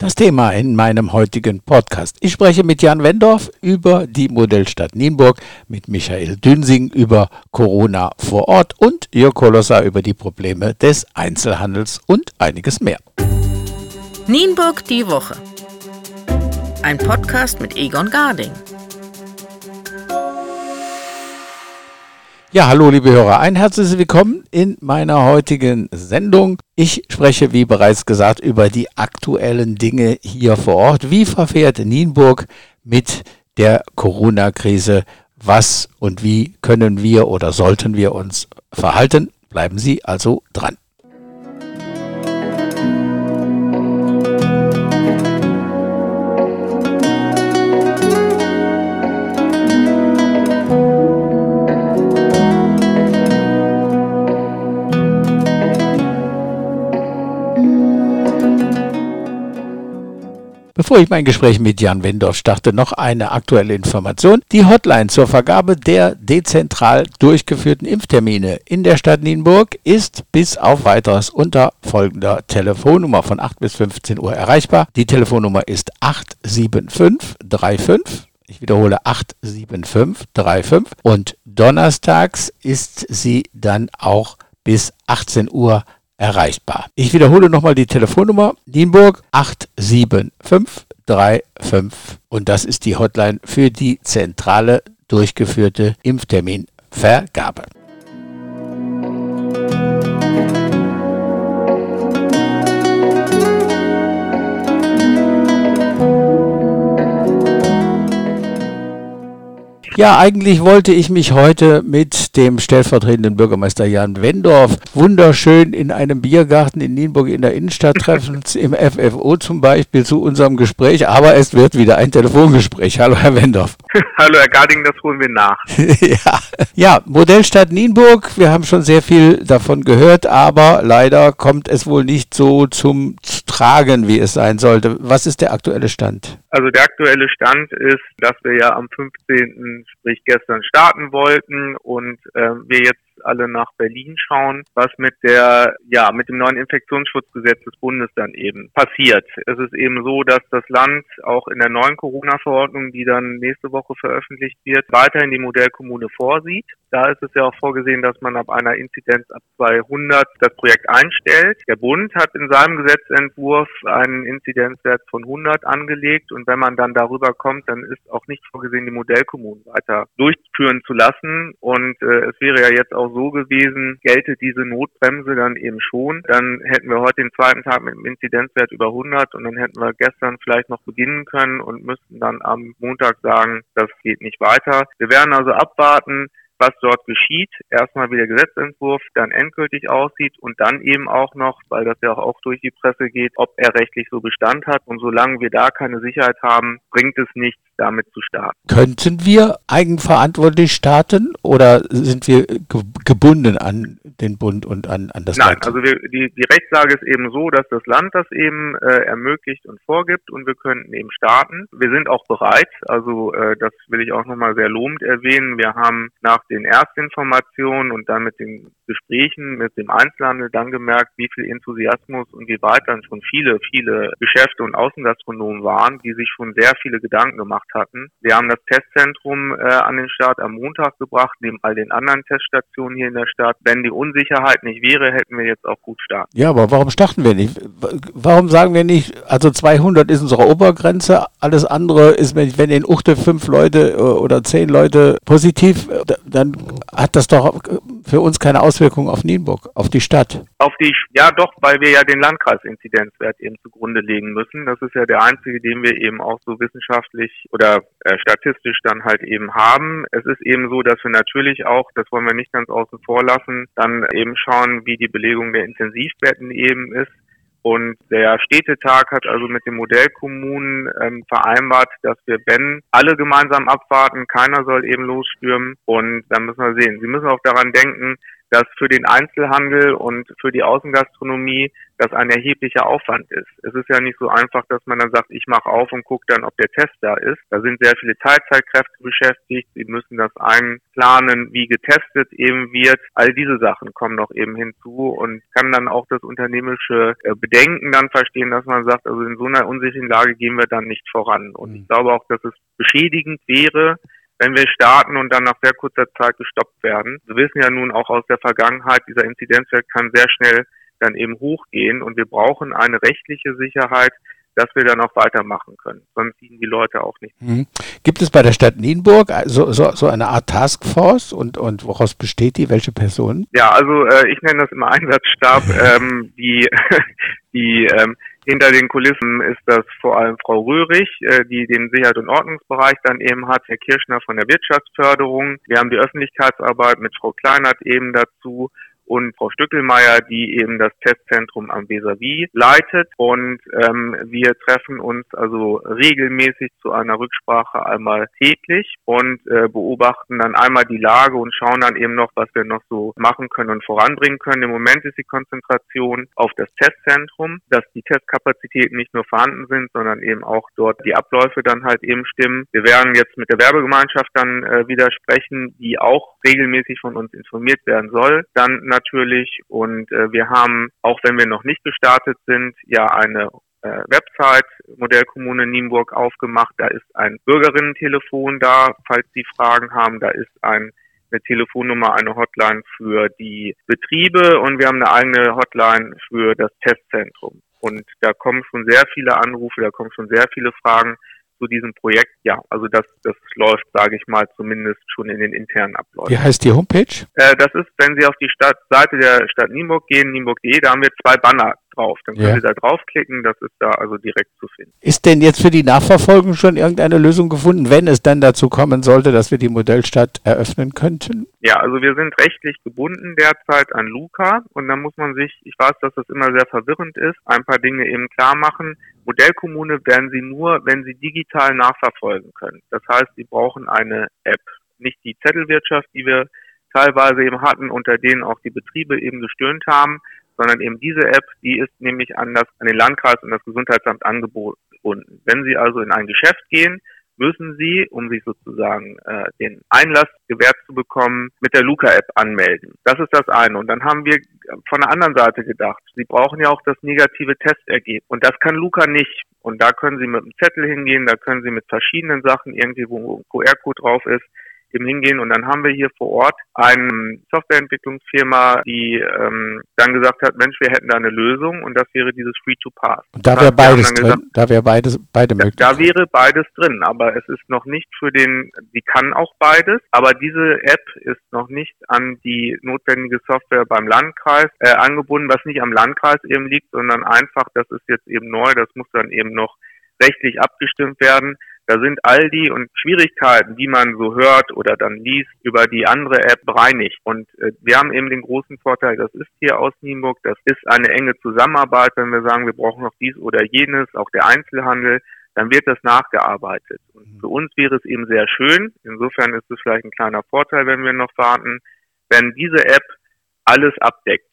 Das Thema in meinem heutigen Podcast. Ich spreche mit Jan Wendorf über die Modellstadt Nienburg, mit Michael Dünsing über Corona vor Ort und Jörg Kolosser über die Probleme des Einzelhandels und einiges mehr. Nienburg die Woche. Ein Podcast mit Egon Garding. Ja, hallo liebe Hörer, ein herzliches Willkommen in meiner heutigen Sendung. Ich spreche, wie bereits gesagt, über die aktuellen Dinge hier vor Ort. Wie verfährt Nienburg mit der Corona-Krise? Was und wie können wir oder sollten wir uns verhalten? Bleiben Sie also dran. Bevor ich mein Gespräch mit Jan Wendorf starte, noch eine aktuelle Information. Die Hotline zur Vergabe der dezentral durchgeführten Impftermine in der Stadt Nienburg ist bis auf weiteres unter folgender Telefonnummer von 8 bis 15 Uhr erreichbar. Die Telefonnummer ist 87535. Ich wiederhole 87535 und donnerstags ist sie dann auch bis 18 Uhr erreichbar erreichbar. Ich wiederhole nochmal die Telefonnummer Nienburg 87535 und das ist die Hotline für die zentrale durchgeführte Impfterminvergabe. Ja, eigentlich wollte ich mich heute mit dem stellvertretenden Bürgermeister Jan Wendorf wunderschön in einem Biergarten in Nienburg in der Innenstadt treffen, im FFO zum Beispiel zu unserem Gespräch, aber es wird wieder ein Telefongespräch. Hallo, Herr Wendorf. Hallo, Herr Garding, das holen wir nach. ja. ja, Modellstadt Nienburg, wir haben schon sehr viel davon gehört, aber leider kommt es wohl nicht so zum Tragen, wie es sein sollte. Was ist der aktuelle Stand? Also der aktuelle Stand ist, dass wir ja am 15 sprich gestern starten wollten und äh, wir jetzt alle nach Berlin schauen, was mit der, ja, mit dem neuen Infektionsschutzgesetz des Bundes dann eben passiert. Es ist eben so, dass das Land auch in der neuen Corona-Verordnung, die dann nächste Woche veröffentlicht wird, weiterhin die Modellkommune vorsieht. Da ist es ja auch vorgesehen, dass man ab einer Inzidenz ab 200 das Projekt einstellt. Der Bund hat in seinem Gesetzentwurf einen Inzidenzwert von 100 angelegt und wenn man dann darüber kommt, dann ist auch nicht vorgesehen, die Modellkommunen weiter durchführen zu lassen. Und äh, es wäre ja jetzt auch so gewesen, gelte diese Notbremse dann eben schon, dann hätten wir heute den zweiten Tag mit einem Inzidenzwert über 100 und dann hätten wir gestern vielleicht noch beginnen können und müssten dann am Montag sagen, das geht nicht weiter. Wir werden also abwarten, was dort geschieht. Erstmal wie der Gesetzentwurf dann endgültig aussieht und dann eben auch noch, weil das ja auch durch die Presse geht, ob er rechtlich so Bestand hat. Und solange wir da keine Sicherheit haben, bringt es nichts, damit zu starten. Könnten wir eigenverantwortlich starten oder sind wir gebunden an den Bund und an, an das Nein, Land? Nein, also wir, die, die Rechtslage ist eben so, dass das Land das eben äh, ermöglicht und vorgibt und wir könnten eben starten. Wir sind auch bereit, also äh, das will ich auch nochmal sehr lobend erwähnen. Wir haben nach den Erstinformationen und dann mit den Gesprächen mit dem Einzelhandel dann gemerkt, wie viel Enthusiasmus und wie weit dann schon viele, viele Geschäfte und Außengastronomen waren, die sich schon sehr viele Gedanken gemacht hatten. Wir haben das Testzentrum äh, an den Start am Montag gebracht, neben all den anderen Teststationen hier in der Stadt. Wenn die Unsicherheit nicht wäre, hätten wir jetzt auch gut starten. Ja, aber warum starten wir nicht? Warum sagen wir nicht, also 200 ist unsere Obergrenze, alles andere ist, wenn in Uchte fünf Leute äh, oder zehn Leute positiv, äh, dann hat das doch für uns keine Auswirkungen auf Nienburg, auf die Stadt. Auf die, ja doch, weil wir ja den Landkreisinzidenzwert eben zugrunde legen müssen. Das ist ja der einzige, den wir eben auch so wissenschaftlich oder äh, statistisch dann halt eben haben. Es ist eben so, dass wir natürlich auch, das wollen wir nicht ganz außen vor lassen, dann eben schauen, wie die Belegung der Intensivbetten eben ist. Und der Städtetag hat also mit den Modellkommunen ähm, vereinbart, dass wir, wenn alle gemeinsam abwarten, keiner soll eben losstürmen. Und dann müssen wir sehen. Sie müssen auch daran denken, dass für den Einzelhandel und für die Außengastronomie das ein erheblicher Aufwand ist. Es ist ja nicht so einfach, dass man dann sagt, ich mache auf und gucke dann, ob der Test da ist. Da sind sehr viele Teilzeitkräfte beschäftigt. Sie müssen das einplanen, wie getestet eben wird. All diese Sachen kommen noch eben hinzu und kann dann auch das unternehmerische äh, Bedenken dann verstehen, dass man sagt, also in so einer unsicheren Lage gehen wir dann nicht voran. Und ich mhm. glaube auch, dass es beschädigend wäre, wenn wir starten und dann nach sehr kurzer Zeit gestoppt werden. Wir wissen ja nun auch aus der Vergangenheit, dieser Inzidenzwert kann sehr schnell dann eben hochgehen und wir brauchen eine rechtliche Sicherheit, dass wir dann auch weitermachen können. Sonst ziehen die Leute auch nicht. Mhm. Gibt es bei der Stadt Nienburg so, so, so eine Art Taskforce und, und woraus besteht die? Welche Personen? Ja, also äh, ich nenne das immer Einsatzstab. ähm, die die ähm, hinter den Kulissen ist das vor allem Frau Röhrig, äh, die den Sicherheit- und Ordnungsbereich dann eben hat, Herr Kirschner von der Wirtschaftsförderung. Wir haben die Öffentlichkeitsarbeit mit Frau Kleinert eben dazu und Frau Stückelmeier, die eben das Testzentrum am Vis-a-vis leitet. Und ähm, wir treffen uns also regelmäßig zu einer Rücksprache einmal täglich und äh, beobachten dann einmal die Lage und schauen dann eben noch, was wir noch so machen können und voranbringen können. Im Moment ist die Konzentration auf das Testzentrum, dass die Testkapazitäten nicht nur vorhanden sind, sondern eben auch dort die Abläufe dann halt eben stimmen. Wir werden jetzt mit der Werbegemeinschaft dann äh, wieder sprechen, die auch regelmäßig von uns informiert werden soll. Dann natürlich und äh, wir haben, auch wenn wir noch nicht gestartet sind, ja eine äh, Website Modellkommune Nienburg aufgemacht. Da ist ein Bürgerinnentelefon da, falls Sie Fragen haben. Da ist ein eine Telefonnummer, eine Hotline für die Betriebe und wir haben eine eigene Hotline für das Testzentrum. Und da kommen schon sehr viele Anrufe, da kommen schon sehr viele Fragen zu diesem Projekt, ja, also das, das läuft, sage ich mal, zumindest schon in den internen Abläufen. Wie heißt die Homepage? Äh, das ist, wenn Sie auf die Stadt, Seite der Stadt Nienburg gehen, nienburg.de, da haben wir zwei Banner drauf. Dann können ja. Sie da draufklicken, das ist da also direkt zu finden. Ist denn jetzt für die Nachverfolgung schon irgendeine Lösung gefunden, wenn es dann dazu kommen sollte, dass wir die Modellstadt eröffnen könnten? Ja, also wir sind rechtlich gebunden derzeit an Luca und da muss man sich, ich weiß, dass das immer sehr verwirrend ist, ein paar Dinge eben klar machen. Modellkommune werden Sie nur, wenn Sie digital nachverfolgen können. Das heißt, Sie brauchen eine App, nicht die Zettelwirtschaft, die wir teilweise eben hatten, unter denen auch die Betriebe eben gestöhnt haben, sondern eben diese App, die ist nämlich an, das, an den Landkreis und das Gesundheitsamt angeboten. Wenn Sie also in ein Geschäft gehen, müssen Sie, um sich sozusagen äh, den Einlass gewährt zu bekommen, mit der Luca-App anmelden. Das ist das eine. Und dann haben wir von der anderen Seite gedacht, Sie brauchen ja auch das negative Testergebnis. Und das kann Luca nicht. Und da können Sie mit einem Zettel hingehen, da können Sie mit verschiedenen Sachen irgendwie, wo ein QR-Code drauf ist, eben hingehen und dann haben wir hier vor Ort eine Softwareentwicklungsfirma, die ähm, dann gesagt hat, Mensch, wir hätten da eine Lösung und das wäre dieses Free-to-Pass. Und da wäre beides drin, gesagt, da wäre beides, beide möglich. Da wäre beides drin, aber es ist noch nicht für den, sie kann auch beides, aber diese App ist noch nicht an die notwendige Software beim Landkreis äh, angebunden, was nicht am Landkreis eben liegt, sondern einfach, das ist jetzt eben neu, das muss dann eben noch rechtlich abgestimmt werden. Da sind all die und Schwierigkeiten, die man so hört oder dann liest, über die andere App bereinigt. Und äh, wir haben eben den großen Vorteil, das ist hier aus Nienburg, das ist eine enge Zusammenarbeit, wenn wir sagen, wir brauchen noch dies oder jenes, auch der Einzelhandel, dann wird das nachgearbeitet. Und mhm. für uns wäre es eben sehr schön, insofern ist es vielleicht ein kleiner Vorteil, wenn wir noch warten, wenn diese App alles abdeckt.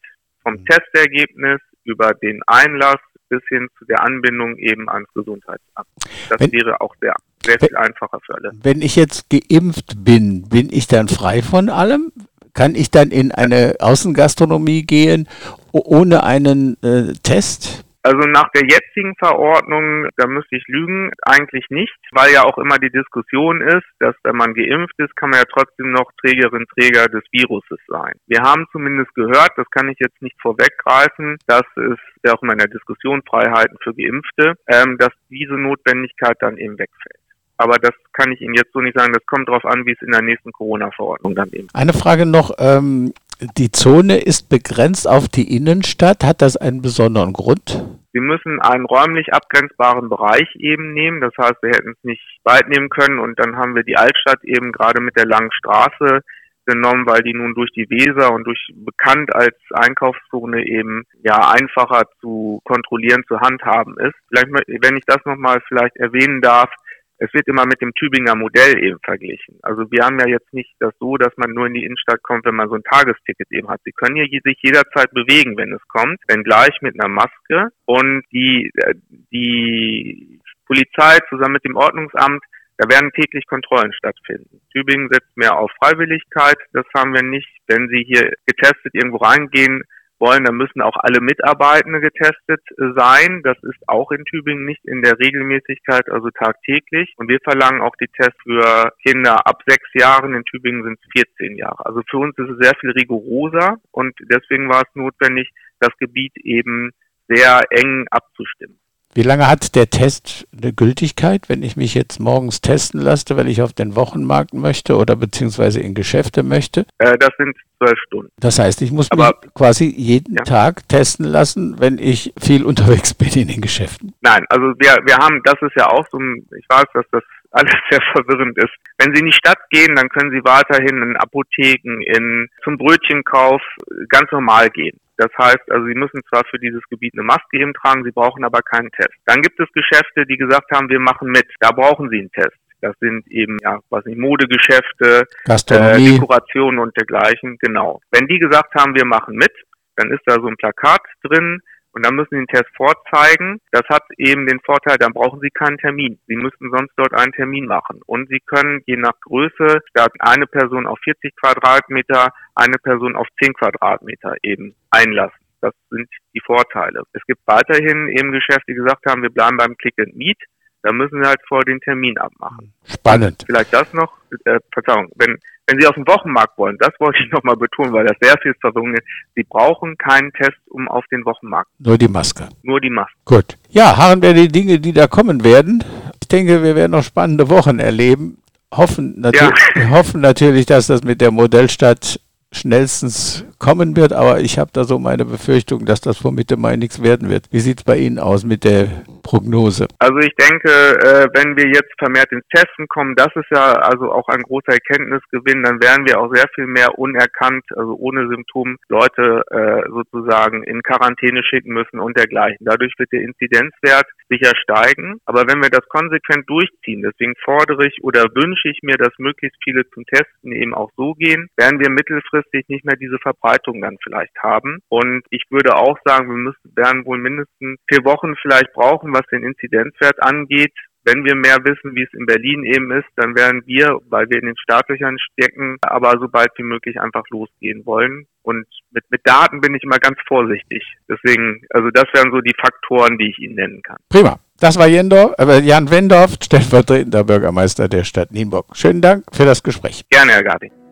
Vom mhm. Testergebnis über den Einlass bis hin zu der Anbindung eben ans Gesundheitsamt. Das wenn, wäre auch sehr, sehr viel einfacher für alle. Wenn ich jetzt geimpft bin, bin ich dann frei von allem? Kann ich dann in eine Außengastronomie gehen ohne einen äh, Test? Also nach der jetzigen Verordnung, da müsste ich lügen, eigentlich nicht, weil ja auch immer die Diskussion ist, dass wenn man geimpft ist, kann man ja trotzdem noch Trägerin, Träger des Viruses sein. Wir haben zumindest gehört, das kann ich jetzt nicht vorweggreifen, dass es ja auch immer in der Diskussion Freiheiten für Geimpfte, ähm, dass diese Notwendigkeit dann eben wegfällt. Aber das kann ich Ihnen jetzt so nicht sagen. Das kommt darauf an, wie es in der nächsten Corona-Verordnung dann eben. Eine Frage noch. Ähm, die Zone ist begrenzt auf die Innenstadt. Hat das einen besonderen Grund? Sie müssen einen räumlich abgrenzbaren Bereich eben nehmen. Das heißt, wir hätten es nicht weit nehmen können und dann haben wir die Altstadt eben gerade mit der langen Straße genommen, weil die nun durch die Weser und durch bekannt als Einkaufszone eben ja einfacher zu kontrollieren, zu handhaben ist. Vielleicht, wenn ich das nochmal vielleicht erwähnen darf, es wird immer mit dem Tübinger Modell eben verglichen. Also wir haben ja jetzt nicht das so, dass man nur in die Innenstadt kommt, wenn man so ein Tagesticket eben hat. Sie können hier sich jederzeit bewegen, wenn es kommt, wenn gleich mit einer Maske und die, äh, die Polizei zusammen mit dem Ordnungsamt da werden täglich Kontrollen stattfinden. Tübingen setzt mehr auf Freiwilligkeit. Das haben wir nicht. Wenn Sie hier getestet irgendwo reingehen, wollen, dann müssen auch alle Mitarbeitende getestet äh, sein. Das ist auch in Tübingen nicht in der Regelmäßigkeit, also tagtäglich. Und wir verlangen auch die Tests für Kinder ab sechs Jahren. In Tübingen sind es 14 Jahre. Also für uns ist es sehr viel rigoroser und deswegen war es notwendig, das Gebiet eben sehr eng abzustimmen. Wie lange hat der Test eine Gültigkeit, wenn ich mich jetzt morgens testen lasse, weil ich auf den Wochenmarkt möchte oder beziehungsweise in Geschäfte möchte? Äh, das sind zwölf Stunden. Das heißt, ich muss Aber, mich quasi jeden ja. Tag testen lassen, wenn ich viel unterwegs bin in den Geschäften. Nein, also wir, wir haben, das ist ja auch so ein, ich weiß, dass das alles sehr verwirrend ist. Wenn Sie in die Stadt gehen, dann können Sie weiterhin in Apotheken, in, zum Brötchenkauf ganz normal gehen. Das heißt, also Sie müssen zwar für dieses Gebiet eine Maske eben tragen, Sie brauchen aber keinen Test. Dann gibt es Geschäfte, die gesagt haben, wir machen mit. Da brauchen Sie einen Test. Das sind eben, ja, was nicht, Modegeschäfte, äh, Dekorationen und dergleichen, genau. Wenn die gesagt haben, wir machen mit, dann ist da so ein Plakat drin, und dann müssen Sie den Test vorzeigen. Das hat eben den Vorteil, dann brauchen Sie keinen Termin. Sie müssten sonst dort einen Termin machen. Und Sie können je nach Größe statt eine Person auf 40 Quadratmeter eine Person auf 10 Quadratmeter eben einlassen. Das sind die Vorteile. Es gibt weiterhin eben Geschäfte, die gesagt haben, wir bleiben beim Click and Meet. Da müssen wir halt vor den Termin abmachen. Spannend. Vielleicht das noch, äh, Verzeihung, wenn wenn Sie auf den Wochenmarkt wollen, das wollte ich nochmal betonen, weil das sehr viel Verwirrung ist. Sie brauchen keinen Test, um auf den Wochenmarkt. Nur die Maske. Nur die Maske. Gut. Ja, harren wir die Dinge, die da kommen werden. Ich denke, wir werden noch spannende Wochen erleben. Hoffen, natu ja. hoffen natürlich, dass das mit der Modellstadt schnellstens kommen wird, aber ich habe da so meine Befürchtung, dass das vor Mitte Mai nichts werden wird. Wie sieht es bei Ihnen aus mit der Prognose? Also ich denke, äh, wenn wir jetzt vermehrt ins Testen kommen, das ist ja also auch ein großer Erkenntnisgewinn, dann werden wir auch sehr viel mehr unerkannt, also ohne Symptom Leute äh, sozusagen in Quarantäne schicken müssen und dergleichen. Dadurch wird der Inzidenzwert sicher steigen. Aber wenn wir das konsequent durchziehen, deswegen fordere ich oder wünsche ich mir, dass möglichst viele zum Testen eben auch so gehen, werden wir mittelfristig nicht mehr diese Verbreitung dann vielleicht haben. Und ich würde auch sagen, wir müssen, werden wohl mindestens vier Wochen vielleicht brauchen, was den Inzidenzwert angeht, wenn wir mehr wissen, wie es in Berlin eben ist, dann werden wir, weil wir in den Startlöchern stecken, aber so bald wie möglich einfach losgehen wollen. Und mit, mit Daten bin ich immer ganz vorsichtig. Deswegen, also das wären so die Faktoren, die ich Ihnen nennen kann. Prima. Das war Jendorf, äh, Jan Wendorf, stellvertretender Bürgermeister der Stadt Nienburg. Schönen Dank für das Gespräch. Gerne, Herr Garding.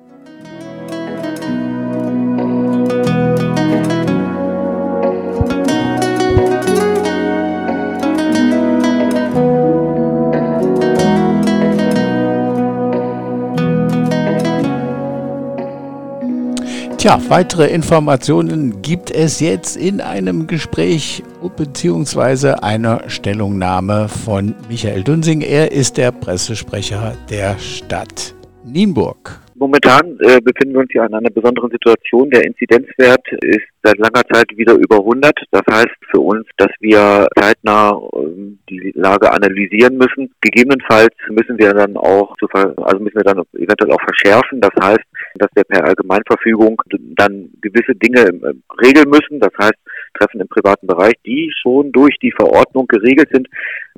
Tja, weitere Informationen gibt es jetzt in einem Gespräch bzw. einer Stellungnahme von Michael Dunsing. Er ist der Pressesprecher der Stadt Nienburg. Momentan äh, befinden wir uns ja in einer besonderen Situation. Der Inzidenzwert ist seit langer Zeit wieder über 100. Das heißt für uns, dass wir zeitnah äh, die Lage analysieren müssen. Gegebenenfalls müssen wir dann auch zu, also müssen wir dann eventuell auch verschärfen. Das heißt, dass wir per Allgemeinverfügung dann gewisse Dinge äh, regeln müssen. Das heißt, Treffen im privaten Bereich, die schon durch die Verordnung geregelt sind,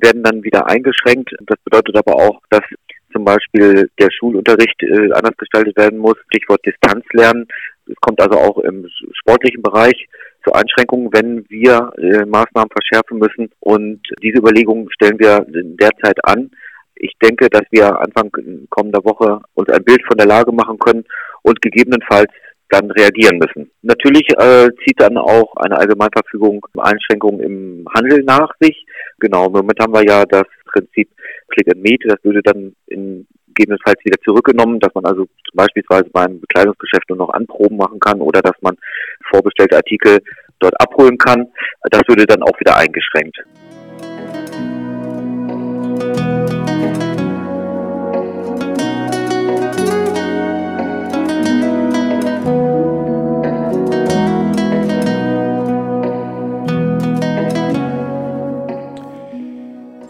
werden dann wieder eingeschränkt. Das bedeutet aber auch, dass zum Beispiel der Schulunterricht äh, anders gestaltet werden muss, Stichwort Distanzlernen. Es kommt also auch im sportlichen Bereich zu Einschränkungen, wenn wir äh, Maßnahmen verschärfen müssen. Und diese Überlegungen stellen wir derzeit an. Ich denke, dass wir Anfang kommender Woche uns ein Bild von der Lage machen können und gegebenenfalls dann reagieren müssen. Natürlich äh, zieht dann auch eine Allgemeinverfügung Einschränkungen im Handel nach sich. Genau, Moment haben wir ja das Prinzip Click and Meet, das würde dann in gegebenenfalls wieder zurückgenommen, dass man also beispielsweise beim Bekleidungsgeschäft nur noch Anproben machen kann oder dass man vorbestellte Artikel dort abholen kann. Das würde dann auch wieder eingeschränkt.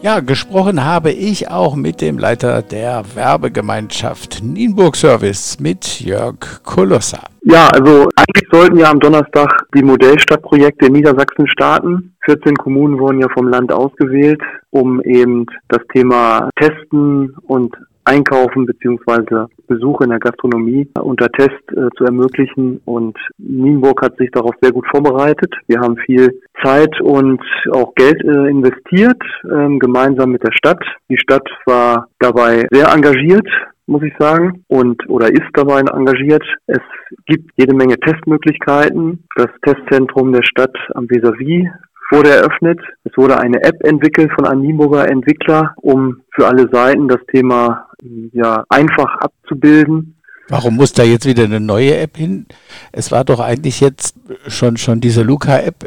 Ja, gesprochen habe ich auch mit dem Leiter der Werbegemeinschaft Nienburg Service, mit Jörg Kolossa. Ja, also eigentlich sollten ja am Donnerstag die Modellstadtprojekte in Niedersachsen starten. 14 Kommunen wurden ja vom Land ausgewählt, um eben das Thema Testen und Einkaufen beziehungsweise Besuche in der Gastronomie unter Test äh, zu ermöglichen. Und Nienburg hat sich darauf sehr gut vorbereitet. Wir haben viel Zeit und auch Geld äh, investiert, äh, gemeinsam mit der Stadt. Die Stadt war dabei sehr engagiert muss ich sagen, und oder ist dabei engagiert. Es gibt jede Menge Testmöglichkeiten. Das Testzentrum der Stadt am Vis-a-vis wurde eröffnet. Es wurde eine App entwickelt von einem Nienburger Entwickler, um für alle Seiten das Thema ja einfach abzubilden. Warum muss da jetzt wieder eine neue App hin? Es war doch eigentlich jetzt schon, schon diese Luca-App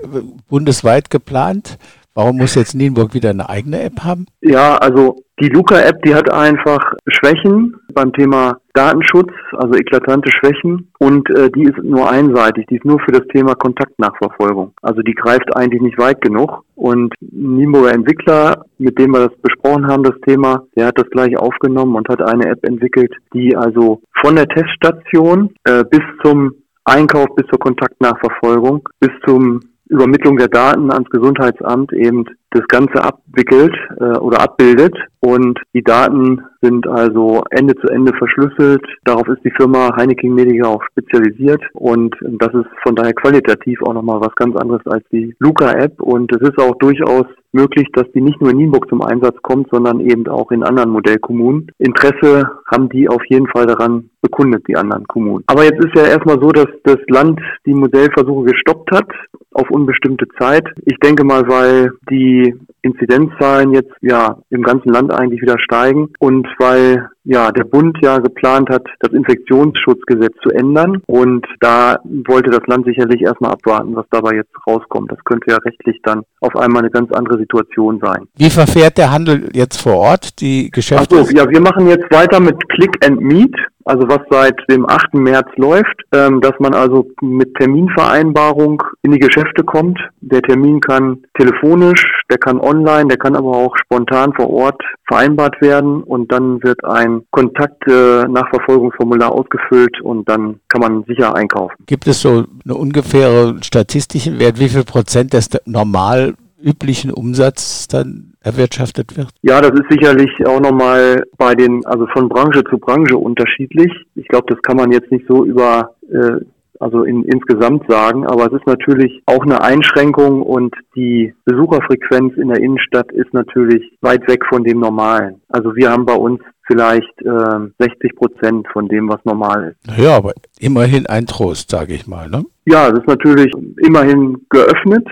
bundesweit geplant. Warum muss jetzt Nienburg wieder eine eigene App haben? Ja, also die Luca-App, die hat einfach Schwächen beim Thema Datenschutz, also eklatante Schwächen. Und äh, die ist nur einseitig, die ist nur für das Thema Kontaktnachverfolgung. Also die greift eigentlich nicht weit genug. Und Nienburger Entwickler, mit dem wir das besprochen haben, das Thema, der hat das gleich aufgenommen und hat eine App entwickelt, die also von der Teststation äh, bis zum Einkauf, bis zur Kontaktnachverfolgung, bis zum Übermittlung der Daten ans Gesundheitsamt eben das Ganze abwickelt äh, oder abbildet. Und die Daten sind also Ende zu Ende verschlüsselt. Darauf ist die Firma Heineken Media auch spezialisiert. Und das ist von daher qualitativ auch nochmal was ganz anderes als die Luca-App. Und es ist auch durchaus möglich, dass die nicht nur in Nienburg zum Einsatz kommt, sondern eben auch in anderen Modellkommunen. Interesse haben die auf jeden Fall daran bekundet, die anderen Kommunen. Aber jetzt ist ja erstmal so, dass das Land die Modellversuche gestoppt hat auf unbestimmte Zeit. Ich denke mal, weil die be Inzidenzzahlen jetzt ja im ganzen Land eigentlich wieder steigen und weil ja der Bund ja geplant hat, das Infektionsschutzgesetz zu ändern und da wollte das Land sicherlich erstmal abwarten, was dabei jetzt rauskommt. Das könnte ja rechtlich dann auf einmal eine ganz andere Situation sein. Wie verfährt der Handel jetzt vor Ort, die Geschäfte? Ach so, ja, wir machen jetzt weiter mit Click and Meet also was seit dem 8. März läuft, ähm, dass man also mit Terminvereinbarung in die Geschäfte kommt. Der Termin kann telefonisch, der kann online, der kann aber auch spontan vor Ort vereinbart werden und dann wird ein Kontakt-Nachverfolgungsformular äh, ausgefüllt und dann kann man sicher einkaufen. Gibt es so eine ungefähre statistischen Wert, wie viel Prozent des normal üblichen Umsatz dann erwirtschaftet wird? Ja, das ist sicherlich auch nochmal bei den, also von Branche zu Branche unterschiedlich. Ich glaube, das kann man jetzt nicht so über äh, also in, insgesamt sagen, aber es ist natürlich auch eine Einschränkung und die Besucherfrequenz in der Innenstadt ist natürlich weit weg von dem Normalen. Also wir haben bei uns vielleicht äh, 60 Prozent von dem, was normal ist. Ja, aber immerhin ein Trost, sage ich mal. Ne? Ja, es ist natürlich immerhin geöffnet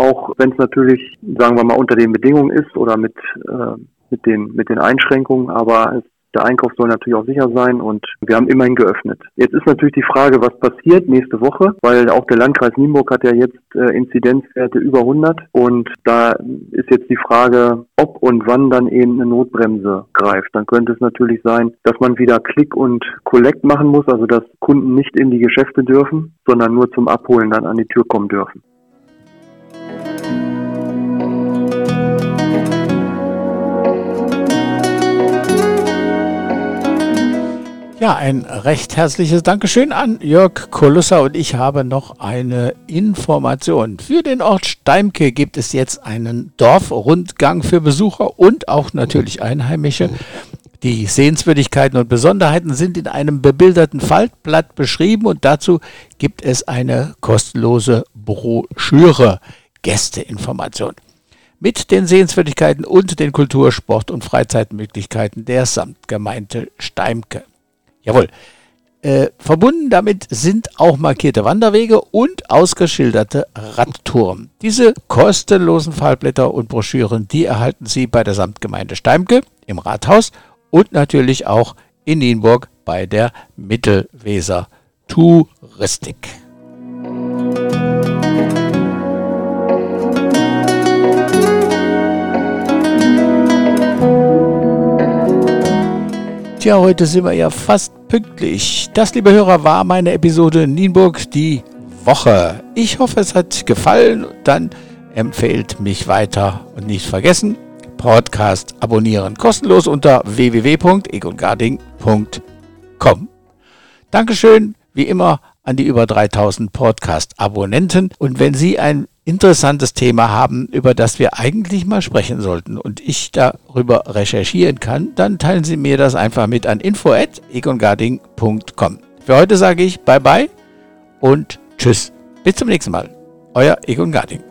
auch wenn es natürlich, sagen wir mal, unter den Bedingungen ist oder mit, äh, mit, den, mit den Einschränkungen, aber es, der Einkauf soll natürlich auch sicher sein und wir haben immerhin geöffnet. Jetzt ist natürlich die Frage, was passiert nächste Woche, weil auch der Landkreis Nienburg hat ja jetzt äh, Inzidenzwerte über 100 und da ist jetzt die Frage, ob und wann dann eben eine Notbremse greift. Dann könnte es natürlich sein, dass man wieder Klick und Collect machen muss, also dass Kunden nicht in die Geschäfte dürfen, sondern nur zum Abholen dann an die Tür kommen dürfen. Ja, ein recht herzliches Dankeschön an Jörg Kolussa und ich habe noch eine Information. Für den Ort Steimke gibt es jetzt einen Dorfrundgang für Besucher und auch natürlich Einheimische. Die Sehenswürdigkeiten und Besonderheiten sind in einem bebilderten Faltblatt beschrieben und dazu gibt es eine kostenlose Broschüre. Gästeinformation mit den Sehenswürdigkeiten und den Kultur-, Sport- und Freizeitmöglichkeiten der Samtgemeinde Steimke. Jawohl. Äh, verbunden damit sind auch markierte Wanderwege und ausgeschilderte Radtouren. Diese kostenlosen Fallblätter und Broschüren, die erhalten Sie bei der Samtgemeinde Steimke im Rathaus und natürlich auch in Nienburg bei der Mittelweser Touristik. Tja, heute sind wir ja fast pünktlich. Das, liebe Hörer, war meine Episode Nienburg die Woche. Ich hoffe, es hat gefallen. Dann empfehlt mich weiter und nicht vergessen, Podcast abonnieren. Kostenlos unter www.egongarding.com. Dankeschön, wie immer, an die über 3000 Podcast-Abonnenten. Und wenn Sie ein interessantes Thema haben, über das wir eigentlich mal sprechen sollten und ich darüber recherchieren kann, dann teilen Sie mir das einfach mit an info@egongarding.com. Für heute sage ich Bye bye und Tschüss. Bis zum nächsten Mal. Euer Egon Garding.